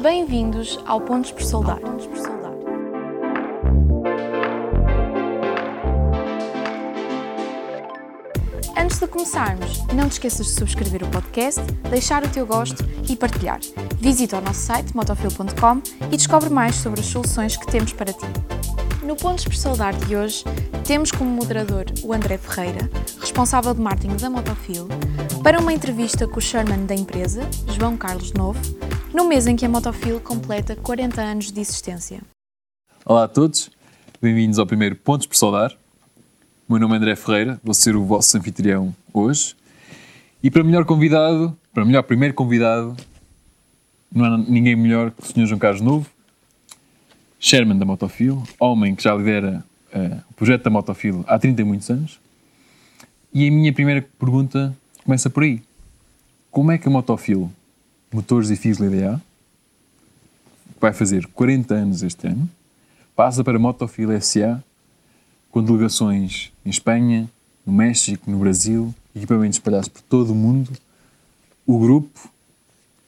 Bem-vindos ao Pontos por Soldar. Antes de começarmos, não te esqueças de subscrever o podcast, deixar o teu gosto e partilhar. Visita o nosso site motofil.com e descobre mais sobre as soluções que temos para ti. No Pontos por Soldar de hoje, temos como moderador o André Ferreira, responsável de marketing da Motofil, para uma entrevista com o Sherman da empresa, João Carlos Novo, no mês em que a Motofil completa 40 anos de existência. Olá a todos, bem-vindos ao primeiro Pontos por Saudar. O meu nome é André Ferreira, vou ser o vosso anfitrião hoje. E para melhor convidado, para melhor primeiro convidado, não há ninguém melhor que o Sr. João Carlos Novo, Sherman da Motofil, homem que já lidera uh, o projeto da Motofil há 30 e muitos anos. E a minha primeira pergunta começa por aí. Como é que a Motofil Motores e Fios LDA, vai fazer 40 anos este ano, passa para Motofil SA, com delegações em Espanha, no México, no Brasil, equipamentos espalhados por todo o mundo. O grupo,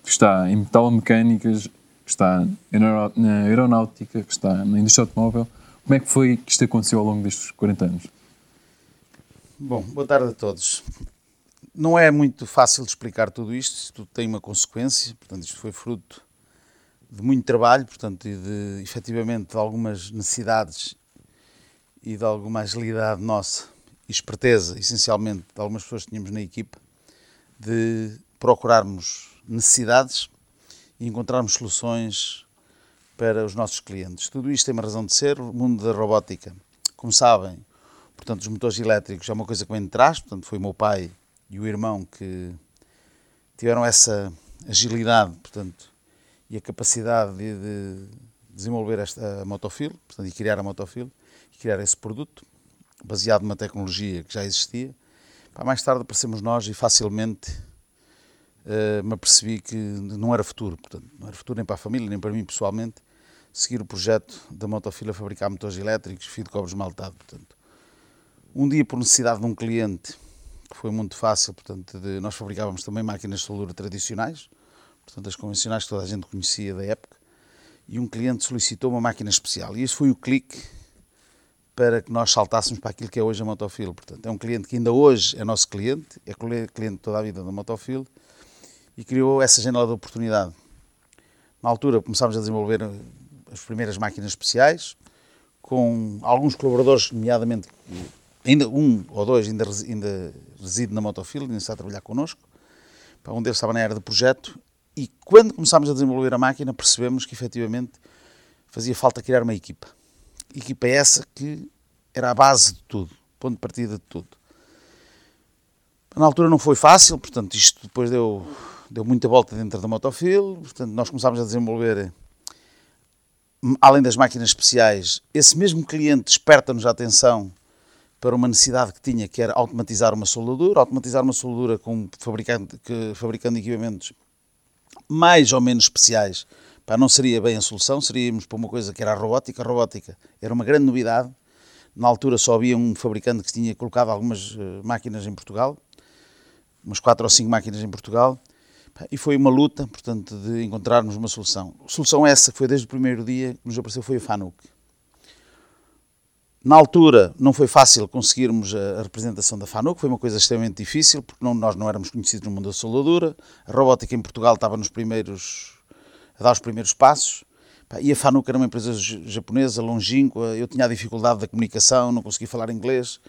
que está em metalomecânicas, que está na aeronáutica, que está na indústria automóvel, como é que foi que isto aconteceu ao longo destes 40 anos? Bom, boa tarde a todos não é muito fácil de explicar tudo isto, isto tem uma consequência, portanto, isto foi fruto de muito trabalho, portanto, e de efetivamente de algumas necessidades e de alguma agilidade nossa e esperteza, essencialmente, de algumas pessoas que tínhamos na equipa, de procurarmos necessidades e encontrarmos soluções para os nossos clientes. Tudo isto tem uma razão de ser. O mundo da robótica, como sabem, portanto, os motores elétricos é uma coisa que vem de trás, portanto, foi o meu pai e o irmão que tiveram essa agilidade, portanto, e a capacidade de, de desenvolver esta motofil, portanto, e criar a motofil, e criar esse produto, baseado numa tecnologia que já existia. Para mais tarde aparecemos nós e facilmente uh, me apercebi que não era futuro, portanto, não era futuro nem para a família, nem para mim pessoalmente, seguir o projeto da motofil a fabricar motores elétricos, fio de cobre esmaltado, portanto. Um dia, por necessidade de um cliente, que foi muito fácil, portanto, de, nós fabricávamos também máquinas de soldura tradicionais, portanto, as convencionais que toda a gente conhecia da época, e um cliente solicitou uma máquina especial. E esse foi o clique para que nós saltássemos para aquilo que é hoje a Motofil. Portanto, é um cliente que ainda hoje é nosso cliente, é cliente toda a vida da Motofil, e criou essa janela de oportunidade. Na altura começámos a desenvolver as primeiras máquinas especiais, com alguns colaboradores, nomeadamente ainda um ou dois ainda, ainda reside na Motofil, ainda está a trabalhar connosco. Um deles estava na área de projeto e quando começámos a desenvolver a máquina percebemos que efetivamente fazia falta criar uma equipa. Equipa essa que era a base de tudo, ponto de partida de tudo. Na altura não foi fácil, portanto isto depois deu, deu muita volta dentro da Motofil, portanto nós começámos a desenvolver além das máquinas especiais, esse mesmo cliente desperta-nos a atenção para uma necessidade que tinha, que era automatizar uma soldadura, automatizar uma soldadura com fabricante, que, fabricando equipamentos mais ou menos especiais, para não seria bem a solução, seríamos para uma coisa que era a robótica. A robótica era uma grande novidade. Na altura só havia um fabricante que tinha colocado algumas eh, máquinas em Portugal, umas quatro ou cinco máquinas em Portugal, e foi uma luta, portanto, de encontrarmos uma solução. A solução essa que foi desde o primeiro dia que nos apareceu foi a FANUC. Na altura não foi fácil conseguirmos a representação da FANUC, foi uma coisa extremamente difícil, porque não, nós não éramos conhecidos no mundo da soldadura, a robótica em Portugal estava nos primeiros, a dar os primeiros passos, e a FANUC era uma empresa japonesa, longínqua, eu tinha a dificuldade da comunicação, não conseguia falar inglês,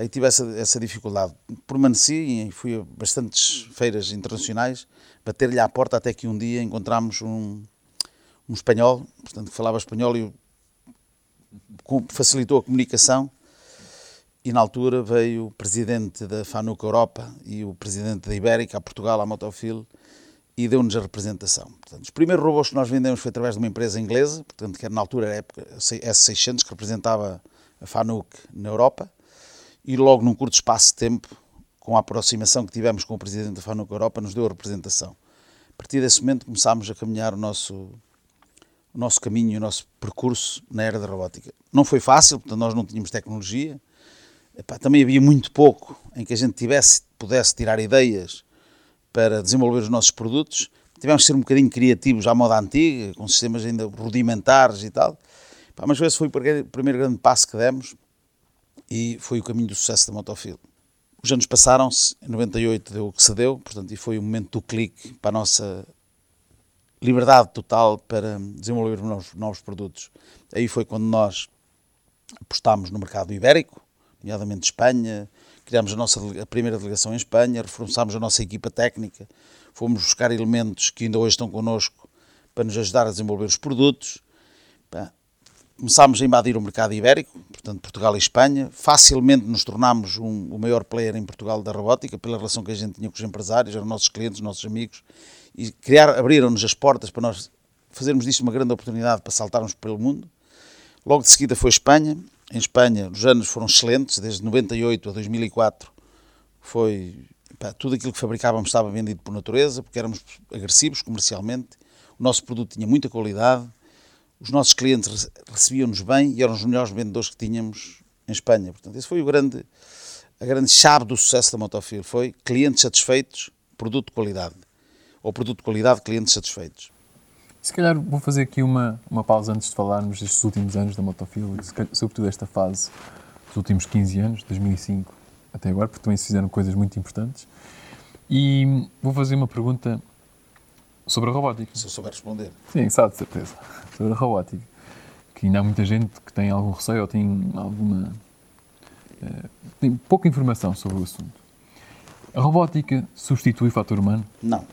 e tive essa, essa dificuldade. Permaneci e fui a bastantes feiras internacionais, bater-lhe à porta até que um dia encontramos um, um espanhol, portanto, que falava espanhol e facilitou a comunicação e na altura veio o presidente da FANUC Europa e o presidente da Ibérica a Portugal, a Motofil, e deu-nos a representação. Portanto, os primeiros robôs que nós vendemos foi através de uma empresa inglesa, portanto, que era na altura a época S600, que representava a FANUC na Europa, e logo num curto espaço de tempo, com a aproximação que tivemos com o presidente da FANUC Europa, nos deu a representação. A partir desse momento começámos a caminhar o nosso o nosso caminho, o nosso percurso na era da robótica. Não foi fácil, portanto nós não tínhamos tecnologia, Epá, também havia muito pouco em que a gente tivesse, pudesse tirar ideias para desenvolver os nossos produtos, tivemos que ser um bocadinho criativos à moda antiga, com sistemas ainda rudimentares e tal. Pá, mas esse foi o primeiro grande passo que demos e foi o caminho do sucesso da Motofil. Os anos passaram-se, em 98 deu o que se deu, portanto, e foi o momento do clique para a nossa liberdade total para desenvolver novos, novos produtos. Aí foi quando nós apostámos no mercado ibérico, nomeadamente Espanha, criámos a nossa a primeira delegação em Espanha, reforçámos a nossa equipa técnica, fomos buscar elementos que ainda hoje estão connosco para nos ajudar a desenvolver os produtos. Começámos a invadir o mercado ibérico, portanto Portugal e Espanha, facilmente nos tornámos um, o maior player em Portugal da robótica, pela relação que a gente tinha com os empresários, eram nossos clientes, nossos amigos, e criar, abriram-nos as portas para nós fazermos disto uma grande oportunidade para saltarmos pelo mundo. Logo de seguida foi Espanha, em Espanha os anos foram excelentes, desde 98 a 2004 foi pá, tudo aquilo que fabricávamos estava vendido por natureza, porque éramos agressivos comercialmente, o nosso produto tinha muita qualidade, os nossos clientes recebiam-nos bem e eram os melhores vendedores que tínhamos em Espanha. Portanto, esse foi o grande, a grande chave do sucesso da Motofil, foi clientes satisfeitos, produto de qualidade. Ou produto de qualidade, clientes satisfeitos. Se calhar vou fazer aqui uma, uma pausa antes de falarmos destes últimos anos da Motofil, sobretudo esta fase dos últimos 15 anos, 2005 até agora, porque também se fizeram coisas muito importantes. E vou fazer uma pergunta sobre a robótica. Se eu souber responder. Sim, sabe, de certeza sobre a robótica. Que ainda há muita gente que tem algum receio ou tem alguma. Uh, tem pouca informação sobre o assunto. A robótica substitui o fator humano? Não.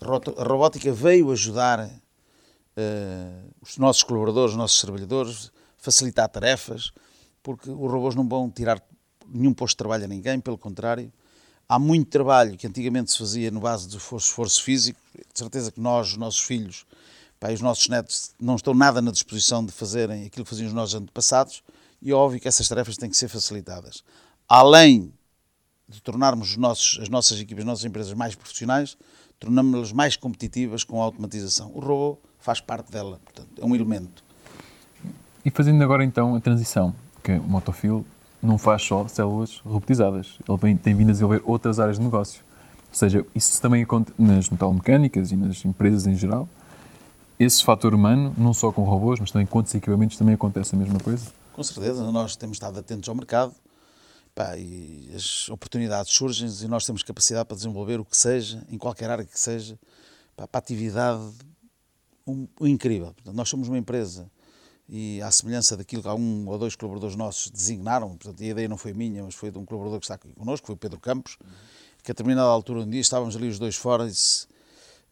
A robótica veio ajudar uh, os nossos colaboradores, os nossos trabalhadores, facilitar tarefas, porque os robôs não vão tirar nenhum posto de trabalho a ninguém, pelo contrário. Há muito trabalho que antigamente se fazia no base do esforço físico. De certeza que nós, os nossos filhos, Pá, os nossos netos não estão nada na disposição de fazerem aquilo que faziam os nossos antepassados e é óbvio que essas tarefas têm que ser facilitadas. Além de tornarmos nossos, as nossas equipas, as nossas empresas mais profissionais, tornamos-las mais competitivas com a automatização. O robô faz parte dela, portanto, é um elemento. E fazendo agora então a transição, que o Motofil não faz só células robotizadas, ele tem vindo a desenvolver outras áreas de negócio. Ou seja, isso também acontece nas metalomecânicas e nas empresas em geral, esse fator humano, não só com robôs, mas também com outros equipamentos, também acontece a mesma coisa? Com certeza, nós temos estado atentos ao mercado pá, e as oportunidades surgem e nós temos capacidade para desenvolver o que seja, em qualquer área que seja, pá, para atividade um, um incrível. Portanto, nós somos uma empresa e à semelhança daquilo que há um ou dois colaboradores nossos designaram, portanto, a ideia não foi minha, mas foi de um colaborador que está aqui connosco, foi o Pedro Campos, que a determinada altura um dia estávamos ali os dois fora e disse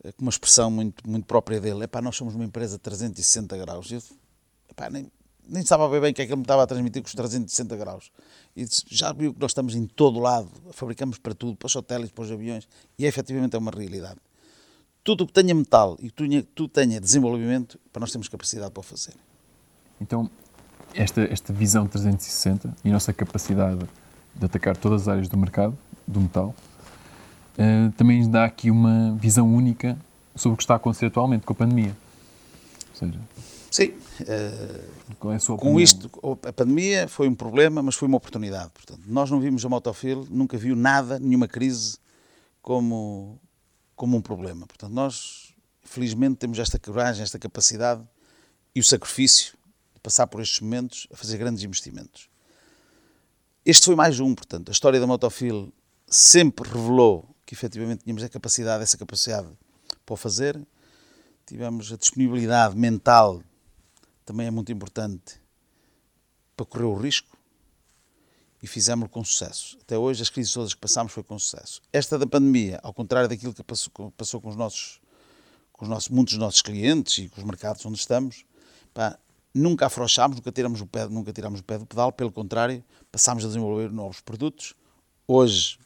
eh, com uma expressão muito, muito própria dele, epá, nós somos uma empresa de 360 graus. Eu epá, nem, nem estava a ver bem o que é que ele me estava a transmitir com os 360 graus. E disse, já viu que nós estamos em todo lado, fabricamos para tudo, para os hotéis, para os aviões, e é, efetivamente é uma realidade. Tudo o que tenha metal e tudo, tudo tenha desenvolvimento, para nós temos capacidade para o fazer. Então, esta, esta visão 360 e a nossa capacidade de atacar todas as áreas do mercado, do metal, uh, também dá aqui uma visão única sobre o que está a acontecer atualmente com a pandemia. Ou seja, Sim. Qual é a sua com isto, a pandemia foi um problema, mas foi uma oportunidade. Portanto, nós não vimos a Motofil, nunca viu nada, nenhuma crise como, como um problema. Portanto, nós, felizmente, temos esta coragem, esta capacidade e o sacrifício de passar por estes momentos a fazer grandes investimentos. Este foi mais um, portanto, a história da Motofil sempre revelou que efetivamente tínhamos a capacidade, essa capacidade para o fazer. Tivemos a disponibilidade mental, também é muito importante, para correr o risco e fizemos-lo com sucesso. Até hoje, as crises todas que passámos foi com sucesso. Esta da pandemia, ao contrário daquilo que passou, passou com os nossos, com os nossos, muitos dos nossos clientes e com os mercados onde estamos, pá, nunca afrouxámos, nunca tiramos, o pé, nunca tiramos o pé do pedal, pelo contrário, passámos a desenvolver novos produtos. Hoje,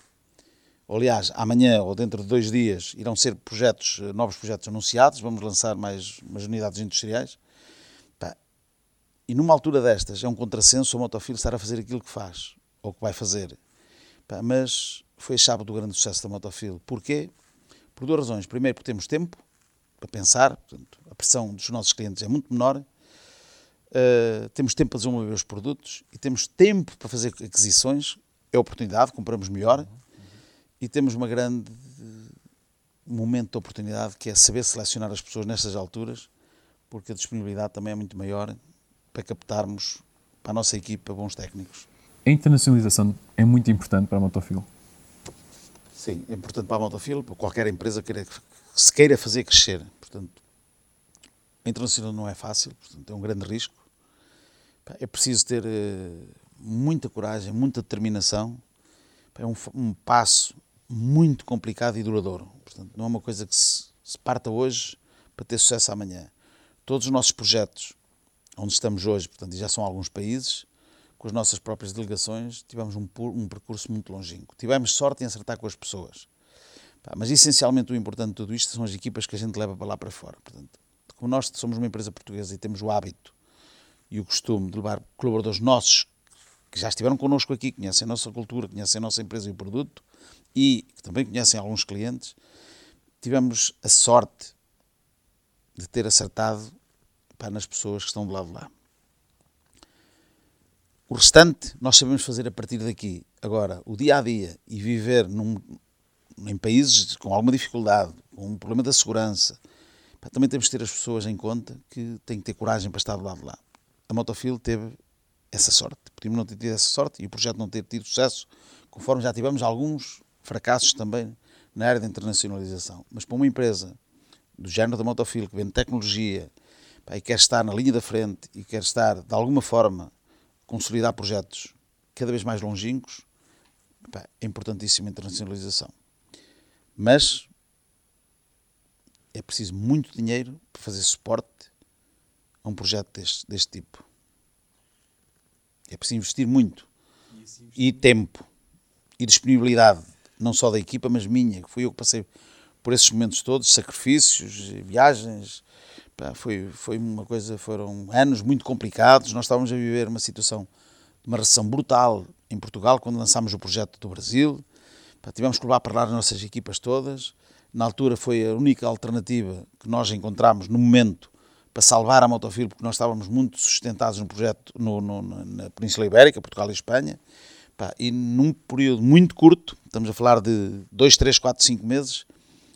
aliás, amanhã ou dentro de dois dias irão ser projetos, novos projetos anunciados, vamos lançar mais unidades industriais. E numa altura destas, é um contrassenso a Motofil estar a fazer aquilo que faz, ou que vai fazer. Mas foi a chave do grande sucesso da Motofil. Porquê? Por duas razões. Primeiro, porque temos tempo para pensar, portanto, a pressão dos nossos clientes é muito menor. Uh, temos tempo para desenvolver os produtos e temos tempo para fazer aquisições. É oportunidade, compramos melhor e temos uma grande momento de oportunidade que é saber selecionar as pessoas nestas alturas, porque a disponibilidade também é muito maior para captarmos para a nossa equipa bons técnicos. A internacionalização é muito importante para a Motofil. Sim, é importante para a Motofil, para qualquer empresa que se queira fazer crescer. Portanto, a internacional não é fácil, portanto, é um grande risco. É preciso ter eh, muita coragem, muita determinação. É um, um passo muito complicado e duradouro. Portanto, não é uma coisa que se, se parta hoje para ter sucesso amanhã. Todos os nossos projetos, onde estamos hoje, portanto, já são alguns países, com as nossas próprias delegações, tivemos um, um percurso muito longínquo. Tivemos sorte em acertar com as pessoas. Mas essencialmente o importante de tudo isto são as equipas que a gente leva para lá para fora. Portanto, como nós somos uma empresa portuguesa e temos o hábito e o costume de levar colaboradores nossos que já estiveram connosco aqui, conhecem a nossa cultura, conhecem a nossa empresa e o produto e também conhecem alguns clientes, tivemos a sorte de ter acertado para nas pessoas que estão do lado de lá. O restante nós sabemos fazer a partir daqui. Agora, o dia a dia e viver num, em países com alguma dificuldade, com um problema da segurança, também temos que ter as pessoas em conta que têm que ter coragem para estar do lado de lá. A Motofil teve essa sorte. Podíamos não ter tido essa sorte e o projeto não ter tido sucesso, conforme já tivemos alguns fracassos também na área da internacionalização. Mas para uma empresa do género da Motofil, que vende tecnologia pá, e quer estar na linha da frente e quer estar, de alguma forma, consolidar projetos cada vez mais longínquos, é importantíssima a internacionalização. Mas é preciso muito dinheiro para fazer suporte a um projeto deste, deste tipo. É preciso investir muito. E, e tempo. E disponibilidade. Não só da equipa, mas minha. Que fui eu que passei por esses momentos todos, sacrifícios, viagens. Foi, foi uma coisa, foram anos muito complicados. Nós estávamos a viver uma situação de uma recessão brutal em Portugal quando lançámos o projeto do Brasil. Tivemos que levar para lá as nossas equipas todas. Na altura foi a única alternativa que nós encontramos no momento para salvar a Motofil, porque nós estávamos muito sustentados no projeto no, no, na Península Ibérica, Portugal e Espanha, e num período muito curto, estamos a falar de 2, 3, 4, 5 meses,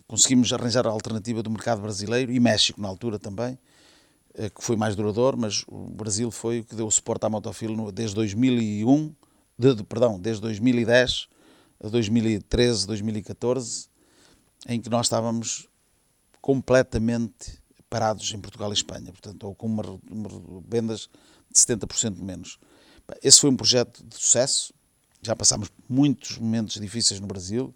conseguimos arranjar a alternativa do mercado brasileiro e México na altura também, eh, que foi mais duradouro, mas o Brasil foi o que deu suporte à Motofil desde 2001, de, perdão, desde 2010 a 2013, 2014, em que nós estávamos completamente parados em Portugal e Espanha, portanto, ou com uma, uma vendas de 70% menos. Esse foi um projeto de sucesso, já passámos muitos momentos difíceis no Brasil,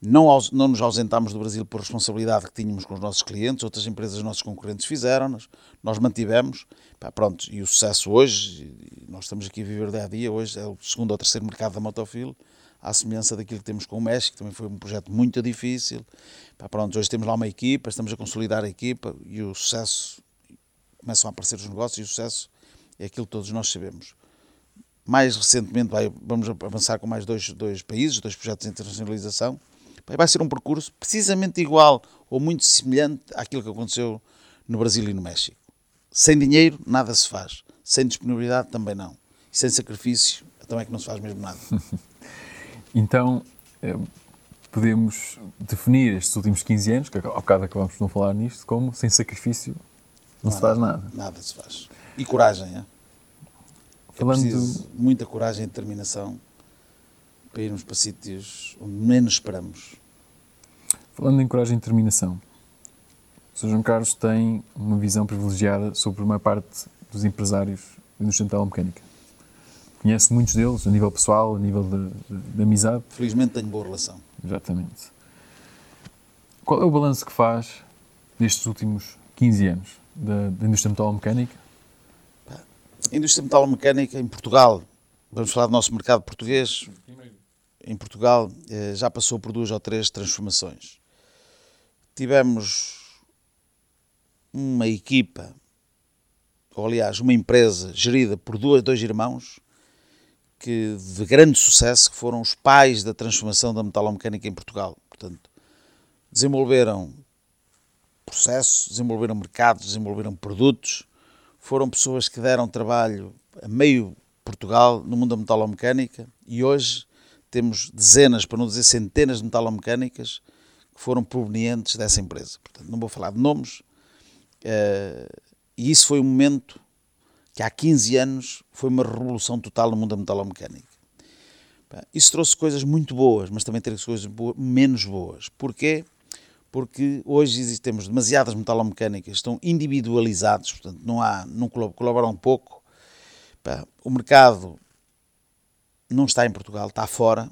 não, não nos ausentámos do Brasil por responsabilidade que tínhamos com os nossos clientes, outras empresas, nossos concorrentes fizeram-nos, nós mantivemos, pá, pronto, e o sucesso hoje, nós estamos aqui a viver dia a dia, hoje é o segundo ou terceiro mercado da Motofil, à semelhança daquilo que temos com o México, que também foi um projeto muito difícil. Pá, pronto, hoje temos lá uma equipa, estamos a consolidar a equipa e o sucesso, começam a aparecer os negócios e o sucesso é aquilo que todos nós sabemos. Mais recentemente vai, vamos avançar com mais dois, dois países, dois projetos de internacionalização. Vai ser um percurso precisamente igual ou muito semelhante àquilo que aconteceu no Brasil e no México. Sem dinheiro, nada se faz. Sem disponibilidade, também não. E sem sacrifício, então é que não se faz mesmo nada. Então, eh, podemos definir estes últimos 15 anos, que ao bocado acabamos de não falar nisto, como sem sacrifício não, não se faz nada. Nada se faz. E coragem, é? Falando... É muita coragem e determinação para irmos para sítios onde menos esperamos. Falando em coragem e determinação, o Sr. João Carlos tem uma visão privilegiada sobre uma parte dos empresários da indústria mecânica conhece muitos deles, a nível pessoal, a nível de, de, de amizade. Felizmente tenho boa relação. Exatamente. Qual é o balanço que faz destes últimos 15 anos da, da indústria metalomecânica? A indústria metalomecânica em Portugal, vamos falar do nosso mercado português, em Portugal eh, já passou por duas ou três transformações. Tivemos uma equipa, ou aliás, uma empresa gerida por dois, dois irmãos, que, de grande sucesso, que foram os pais da transformação da metalomecânica em Portugal. Portanto, desenvolveram processos, desenvolveram mercados, desenvolveram produtos, foram pessoas que deram trabalho a meio Portugal no mundo da metalomecânica e hoje temos dezenas, para não dizer centenas de metalomecânicas que foram provenientes dessa empresa. Portanto, não vou falar de nomes. Uh, e isso foi um momento que há 15 anos foi uma revolução total no mundo da metalomecânica. Isso trouxe coisas muito boas, mas também trouxe coisas boas, menos boas. Porquê? Porque hoje temos demasiadas metalomecânicas, estão individualizados, portanto, não há, não colaboram pouco. O mercado não está em Portugal, está fora.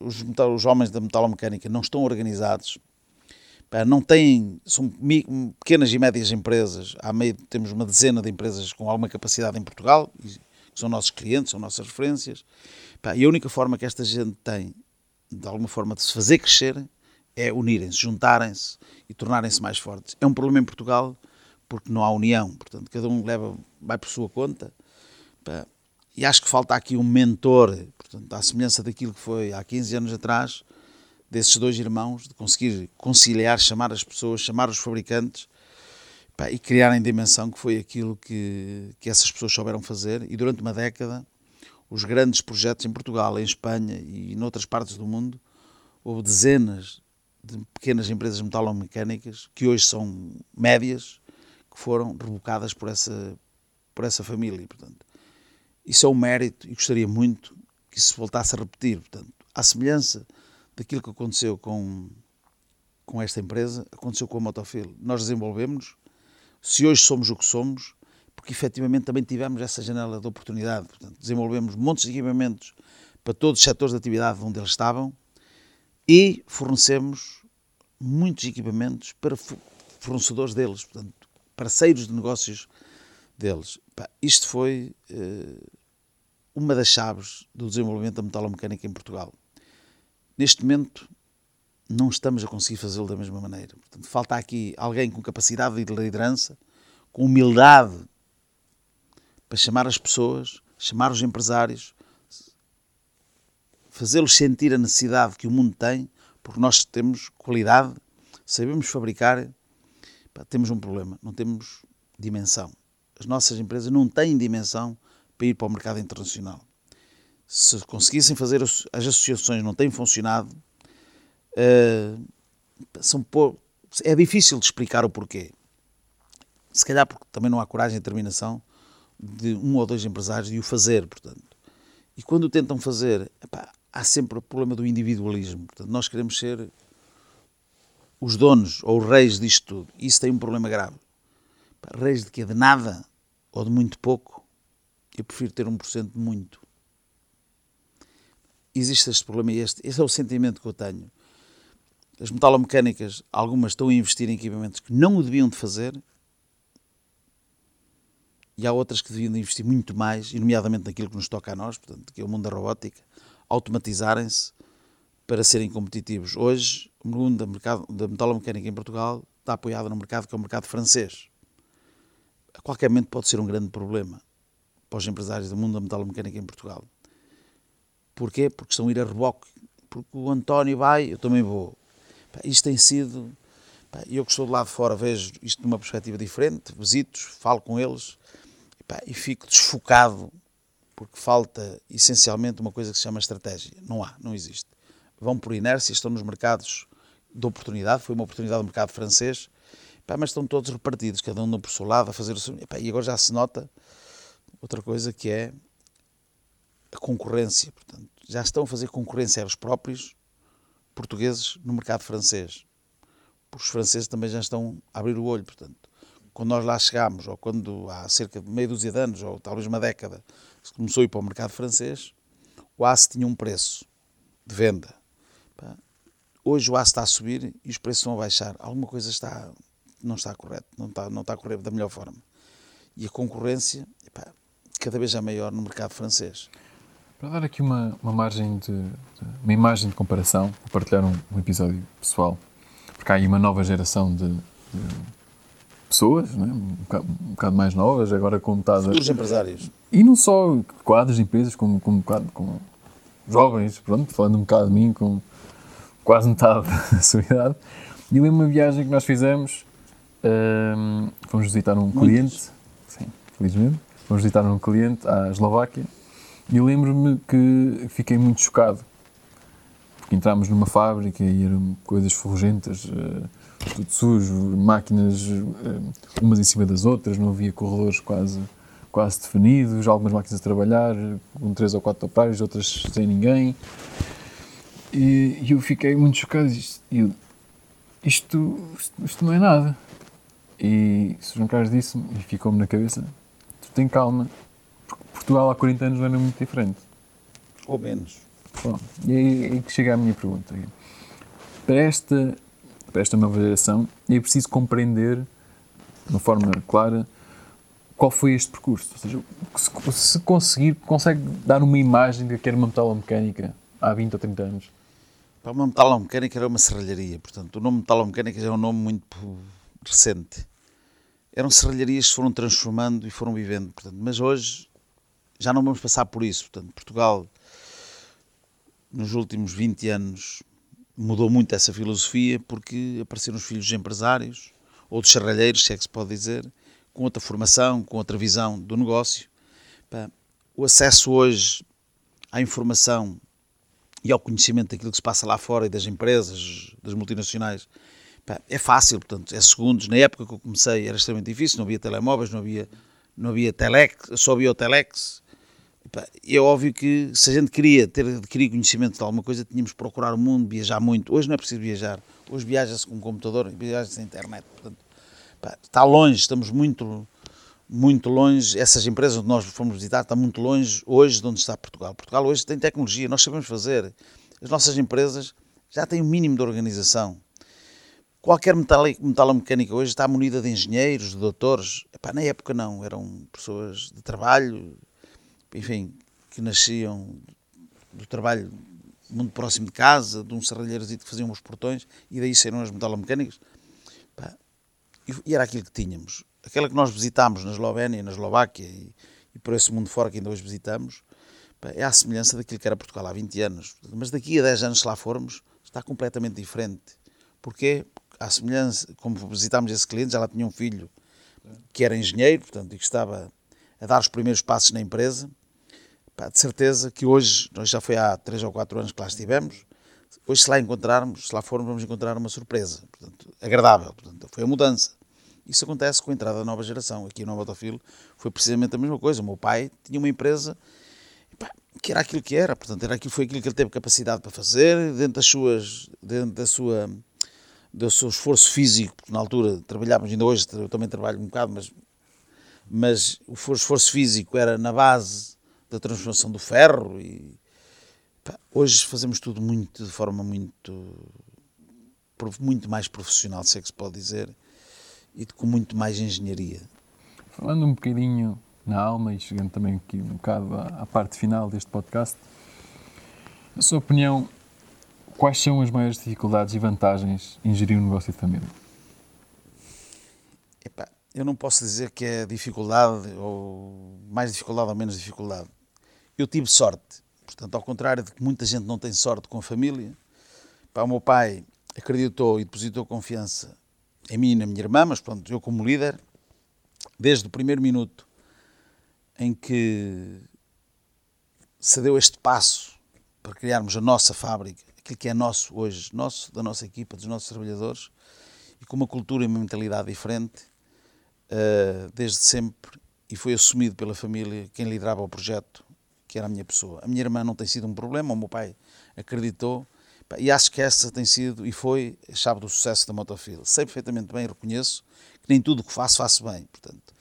Os, os homens da metalomecânica não estão organizados, não têm, são pequenas e médias empresas, há meio, temos uma dezena de empresas com alguma capacidade em Portugal, que são nossos clientes, são nossas referências, e a única forma que esta gente tem, de alguma forma, de se fazer crescer, é unirem-se, juntarem-se e tornarem-se mais fortes. É um problema em Portugal porque não há união, portanto, cada um leva, vai por sua conta, e acho que falta aqui um mentor, portanto, à semelhança daquilo que foi há 15 anos atrás, desses dois irmãos, de conseguir conciliar, chamar as pessoas, chamar os fabricantes pá, e criarem dimensão, que foi aquilo que, que essas pessoas souberam fazer. E durante uma década, os grandes projetos em Portugal, em Espanha e em outras partes do mundo, houve dezenas de pequenas empresas metalomecânicas, que hoje são médias, que foram rebocadas por essa, por essa família. Portanto, isso é um mérito e gostaria muito que isso voltasse a repetir. Portanto, à semelhança daquilo que aconteceu com, com esta empresa, aconteceu com a Motofil. Nós desenvolvemos, se hoje somos o que somos, porque efetivamente também tivemos essa janela de oportunidade. Portanto, desenvolvemos montes de equipamentos para todos os setores de atividade onde eles estavam e fornecemos muitos equipamentos para fornecedores deles, portanto, parceiros de negócios deles. isto foi uh, uma das chaves do desenvolvimento da metalomecânica em Portugal. Neste momento, não estamos a conseguir fazê-lo da mesma maneira. Portanto, falta aqui alguém com capacidade de liderança, com humildade para chamar as pessoas, chamar os empresários, fazê-los sentir a necessidade que o mundo tem, porque nós temos qualidade, sabemos fabricar, temos um problema, não temos dimensão. As nossas empresas não têm dimensão para ir para o mercado internacional se conseguissem fazer as associações, não têm funcionado, uh, são é difícil de explicar o porquê. Se calhar porque também não há coragem e determinação de um ou dois empresários de o fazer, portanto. E quando tentam fazer, epá, há sempre o problema do individualismo. Portanto, nós queremos ser os donos ou os reis disto tudo. Isso tem um problema grave. Reis de quê? De nada ou de muito pouco? Eu prefiro ter 1% de muito existe este problema e este, este é o sentimento que eu tenho. As metalomecânicas, algumas estão a investir em equipamentos que não o deviam de fazer e há outras que deviam de investir muito mais, e nomeadamente naquilo que nos toca a nós, portanto, que é o mundo da robótica, automatizarem-se para serem competitivos. Hoje, o mundo da, mercado, da metalomecânica em Portugal está apoiado no mercado que é o mercado francês. A qualquer momento pode ser um grande problema para os empresários do mundo da metalomecânica em Portugal. Porquê? Porque estão a ir a reboque. Porque o António vai, eu também vou. Pá, isto tem sido. Pá, eu que estou de lado de fora vejo isto numa perspectiva diferente, visito falo com eles pá, e fico desfocado porque falta essencialmente uma coisa que se chama estratégia. Não há, não existe. Vão por inércia, estão nos mercados de oportunidade, foi uma oportunidade no mercado francês, mas estão todos repartidos, cada um por seu lado, a fazer o seu. E agora já se nota outra coisa que é a concorrência. Portanto, já estão a fazer concorrência aos próprios portugueses no mercado francês. Os franceses também já estão a abrir o olho. Portanto, quando nós lá chegámos, ou quando há cerca de meia dúzia de anos, ou talvez uma década, se começou a ir para o mercado francês, o aço tinha um preço de venda. Hoje o aço está a subir e os preços vão baixar. Alguma coisa está, não está correto, não está, não está a correr da melhor forma. E a concorrência cada vez é maior no mercado francês. Para dar aqui uma, uma margem de, uma imagem de comparação, vou partilhar um, um, episódio pessoal, porque há aí uma nova geração de, de pessoas, né? um, bocado, um bocado mais novas, agora com metade... Os empresários. E não só quadros de empresas, como, como, com jovens, pronto, falando um bocado de mim, com quase metade da sua idade. E lembro uma viagem que nós fizemos, um, fomos visitar um Muitos. cliente, sim, felizmente, fomos visitar um cliente à Eslováquia, e lembro-me que fiquei muito chocado. Entrámos numa fábrica e eram coisas fugentas, uh, tudo sujo, máquinas uh, umas em cima das outras, não havia corredores quase, quase definidos, algumas máquinas a trabalhar, com três ou quatro operários, outras sem ninguém. E, e eu fiquei muito chocado. Eu, isto, isto não é nada. E o João Carlos disse-me, e ficou-me na cabeça, tem calma, porque Portugal há 40 anos não era muito diferente. Ou menos. Bom, e aí, aí que chega a minha pergunta. Para esta, para esta nova geração, é preciso compreender, de uma forma clara, qual foi este percurso. Ou seja, se, se conseguir, consegue dar uma imagem de que era uma metalomecânica há 20 ou 30 anos. Para uma metalomecânica era uma serralharia, portanto, o nome metalomecânica já é um nome muito recente. Eram serralharias que foram transformando e foram vivendo, portanto, mas hoje já não vamos passar por isso. Portanto, Portugal, nos últimos 20 anos, mudou muito essa filosofia porque apareceram os filhos de empresários, ou de serralheiros, se é que se pode dizer, com outra formação, com outra visão do negócio. O acesso hoje à informação e ao conhecimento daquilo que se passa lá fora e das empresas, das multinacionais, é fácil, portanto, é segundos. Na época que eu comecei era extremamente difícil, não havia telemóveis, não havia, não havia telex, só havia o telex. É óbvio que se a gente queria ter adquirir conhecimento de alguma coisa, tínhamos que procurar o mundo, viajar muito. Hoje não é preciso viajar. Hoje viaja-se com um computador, viaja-se na internet. Portanto, está longe, estamos muito, muito longe. Essas empresas onde nós fomos visitar estão muito longe hoje de onde está Portugal. Portugal hoje tem tecnologia, nós sabemos fazer. As nossas empresas já têm o um mínimo de organização. Qualquer metalomecânica hoje está munida de engenheiros, de doutores. Epá, na época não, eram pessoas de trabalho, enfim, que nasciam do trabalho muito próximo de casa, de um serralheiro que faziam os portões, e daí saíram as metalomecânicas. E era aquilo que tínhamos. Aquela que nós visitámos na Eslovénia, na Eslováquia e, e por esse mundo fora que ainda hoje visitamos, é a semelhança daquilo que era Portugal há 20 anos. Mas daqui a 10 anos, se lá formos, está completamente diferente. Porquê? À semelhança, como visitámos esse cliente, já lá tinha um filho que era engenheiro, portanto, e que estava a dar os primeiros passos na empresa. Pá, de certeza que hoje, nós já foi há 3 ou 4 anos que lá estivemos, hoje se lá encontrarmos, se lá formos, vamos encontrar uma surpresa, portanto, agradável. Portanto, foi a mudança. Isso acontece com a entrada da nova geração. Aqui no Botafilo foi precisamente a mesma coisa. O meu pai tinha uma empresa pá, que era aquilo que era, portanto, era aquilo, foi aquilo que ele teve capacidade para fazer, dentro das suas, dentro da sua, do seu esforço físico, porque na altura trabalhávamos, ainda hoje eu também trabalho um bocado, mas, mas o esforço físico era na base da transformação do ferro e pá, hoje fazemos tudo muito de forma muito muito mais profissional, se é que se pode dizer, e com muito mais engenharia. Falando um bocadinho na alma e chegando também aqui um bocado à, à parte final deste podcast, na sua opinião, quais são as maiores dificuldades e vantagens em gerir um negócio de família? Epá, eu não posso dizer que é dificuldade ou mais dificuldade ou menos dificuldade. Eu tive sorte. Portanto, ao contrário de que muita gente não tem sorte com a família, pá, o meu pai acreditou e depositou confiança em mim e na minha irmã, mas pronto, eu como líder, desde o primeiro minuto em que se deu este passo para criarmos a nossa fábrica, aquilo que é nosso hoje, nosso, da nossa equipa, dos nossos trabalhadores, e com uma cultura e uma mentalidade diferente, uh, desde sempre, e foi assumido pela família quem liderava o projeto, que era a minha pessoa. A minha irmã não tem sido um problema, o meu pai acreditou, e acho que essa tem sido e foi a chave do sucesso da Motofil. Sei perfeitamente bem, reconheço que nem tudo o que faço, faço bem. Portanto.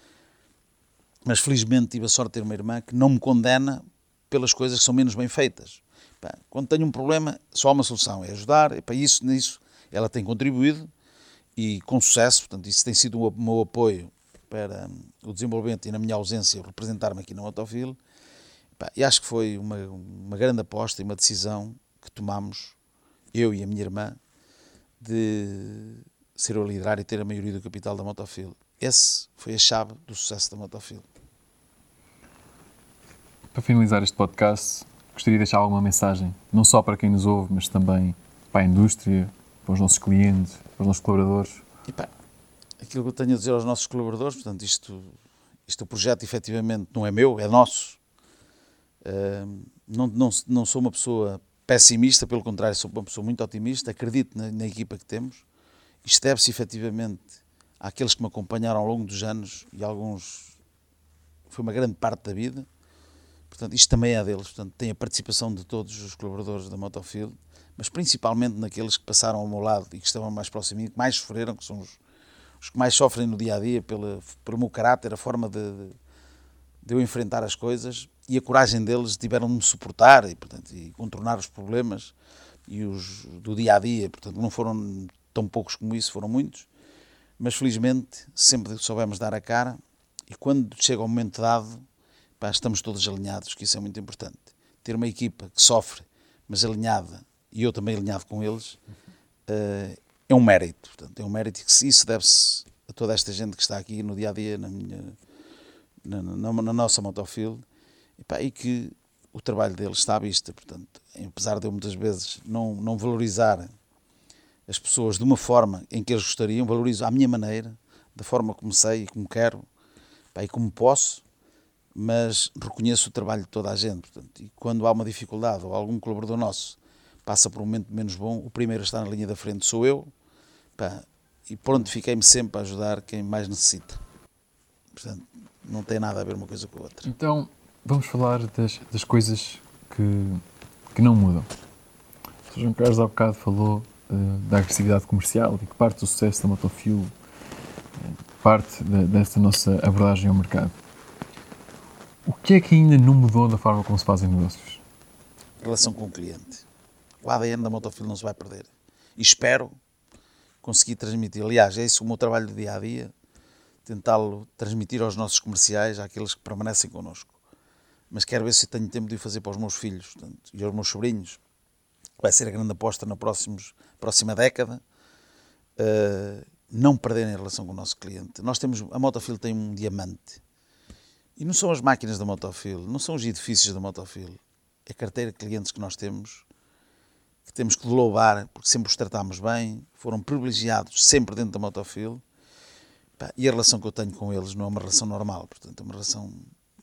Mas felizmente tive a sorte de ter uma irmã que não me condena pelas coisas que são menos bem feitas. Quando tenho um problema, só há uma solução, é ajudar. E para isso, nisso, ela tem contribuído e com sucesso. Portanto, isso tem sido o meu apoio para o desenvolvimento e na minha ausência representar-me aqui na Motofil. E acho que foi uma, uma grande aposta e uma decisão que tomamos eu e a minha irmã, de ser o liderar e ter a maioria do capital da Motofil. Esse foi a chave do sucesso da Motofil. Para finalizar este podcast, gostaria de deixar alguma mensagem, não só para quem nos ouve, mas também para a indústria, para os nossos clientes, para os nossos colaboradores. E pá, aquilo que eu tenho a dizer aos nossos colaboradores, portanto, isto, isto o projeto efetivamente não é meu, é nosso. Uh, não, não, não sou uma pessoa pessimista, pelo contrário, sou uma pessoa muito otimista, acredito na, na equipa que temos. Isto deve-se efetivamente àqueles que me acompanharam ao longo dos anos e alguns foi uma grande parte da vida. Portanto, isto também é deles. Portanto, tem a participação de todos os colaboradores da Motofield, mas principalmente naqueles que passaram ao meu lado e que estavam mais próximos de mim, que mais sofreram, que são os, os que mais sofrem no dia a dia pela, pelo meu caráter, a forma de, de, de eu enfrentar as coisas e a coragem deles tiveram de me suportar e, portanto, e contornar os problemas e os do dia a dia. Portanto, não foram tão poucos como isso, foram muitos, mas felizmente sempre soubemos dar a cara e quando chega o momento dado, pá, estamos todos alinhados, que isso é muito importante. Ter uma equipa que sofre, mas alinhada, e eu também alinhado com eles, uh, é um mérito. Portanto, é um mérito que isso deve-se a toda esta gente que está aqui no dia a dia, na, minha, na, na, na nossa motofield, e, pá, e que o trabalho deles está à vista. Portanto, apesar de eu muitas vezes não, não valorizar as pessoas de uma forma em que eles gostariam, valorizo à minha maneira, da forma como sei e como quero pá, e como posso, mas reconheço o trabalho de toda a gente. Portanto, e quando há uma dificuldade ou algum colaborador nosso passa por um momento menos bom, o primeiro a estar na linha da frente sou eu, pá, e pronto, fiquei-me sempre a ajudar quem mais necessita. Portanto, não tem nada a ver uma coisa com a outra. Então, vamos falar das, das coisas que, que não mudam. O Sr. João Carlos há bocado falou uh, da agressividade comercial e que parte do sucesso da Motofuel uh, parte de, dessa nossa abordagem ao mercado. O que é que ainda não mudou da forma como se fazem negócios? Relação com o cliente. O ADN da Motofuel não se vai perder. E espero conseguir transmitir. Aliás, é isso o meu trabalho do dia a dia, tentá-lo transmitir aos nossos comerciais, àqueles que permanecem connosco. Mas quero ver se tenho tempo de o fazer para os meus filhos portanto, e aos meus sobrinhos. Vai ser a grande aposta na próximos, próxima década. Uh, não perderem a relação com o nosso cliente. Nós temos, a Motofil tem um diamante. E não são as máquinas da Motofil, não são os edifícios da Motofil. É a carteira de clientes que nós temos, que temos que louvar, porque sempre os tratámos bem, foram privilegiados sempre dentro da Motofil. E a relação que eu tenho com eles não é uma relação normal, portanto, é uma relação.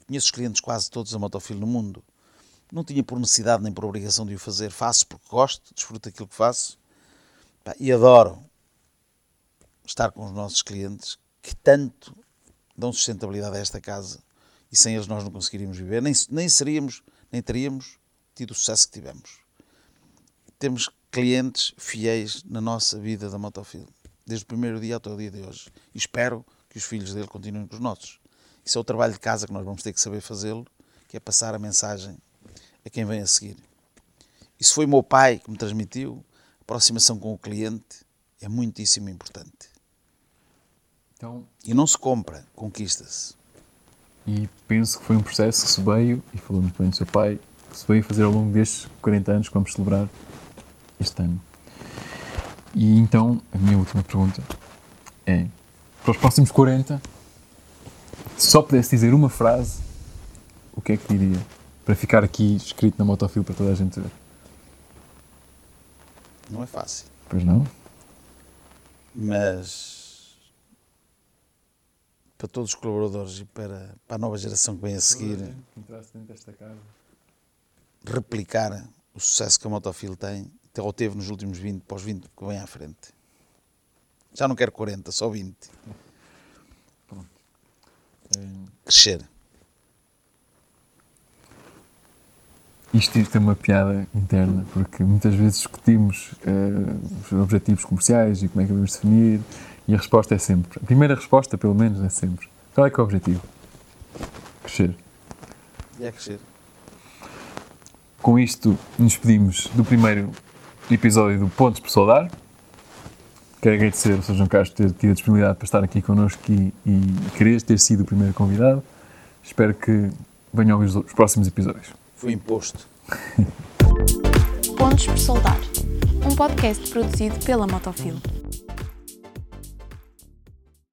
Conheço os clientes quase todos da Motofil no mundo. Não tinha por necessidade nem por obrigação de o fazer, faço porque gosto, desfruto daquilo que faço e adoro estar com os nossos clientes que tanto dão sustentabilidade a esta casa e sem eles nós não conseguiríamos viver, nem, nem seríamos, nem teríamos tido o sucesso que tivemos. Temos clientes fiéis na nossa vida da Motofil, desde o primeiro dia até o dia de hoje. E espero que os filhos dele continuem com os nossos. Isso é o trabalho de casa que nós vamos ter que saber fazê-lo, que é passar a mensagem a quem vem a seguir. Isso foi o meu pai que me transmitiu. A aproximação com o cliente é muitíssimo importante. Então, e não se compra, conquista-se. E penso que foi um processo que se veio, e falou muito bem do seu pai, que se veio fazer ao longo destes 40 anos que vamos celebrar este ano. E então, a minha última pergunta é: para os próximos 40, se só pudesse dizer uma frase, o que é que diria? Para ficar aqui escrito na motofil para toda a gente ver. Não é fácil. Pois não? Mas para todos os colaboradores e para, para a nova geração que vem a seguir replicar o sucesso que a Motofil tem, ou teve nos últimos 20, para os 20 que vem à frente. Já não quero 40, só 20. Pronto. É... Crescer. Isto tem uma piada interna, porque muitas vezes discutimos uh, os objetivos comerciais e como é que vamos definir, e a resposta é sempre, a primeira resposta, pelo menos, é sempre: qual é que é o objetivo? Crescer. E é crescer. Com isto, nos despedimos do primeiro episódio do Pontos por Soldar. Quero agradecer ao Sr. João Castro ter tido a disponibilidade para estar aqui connosco e, e querer ter sido o primeiro convidado. Espero que venham ouvir os próximos episódios. Foi imposto. Pontos por Soldar, um podcast produzido pela Motofil.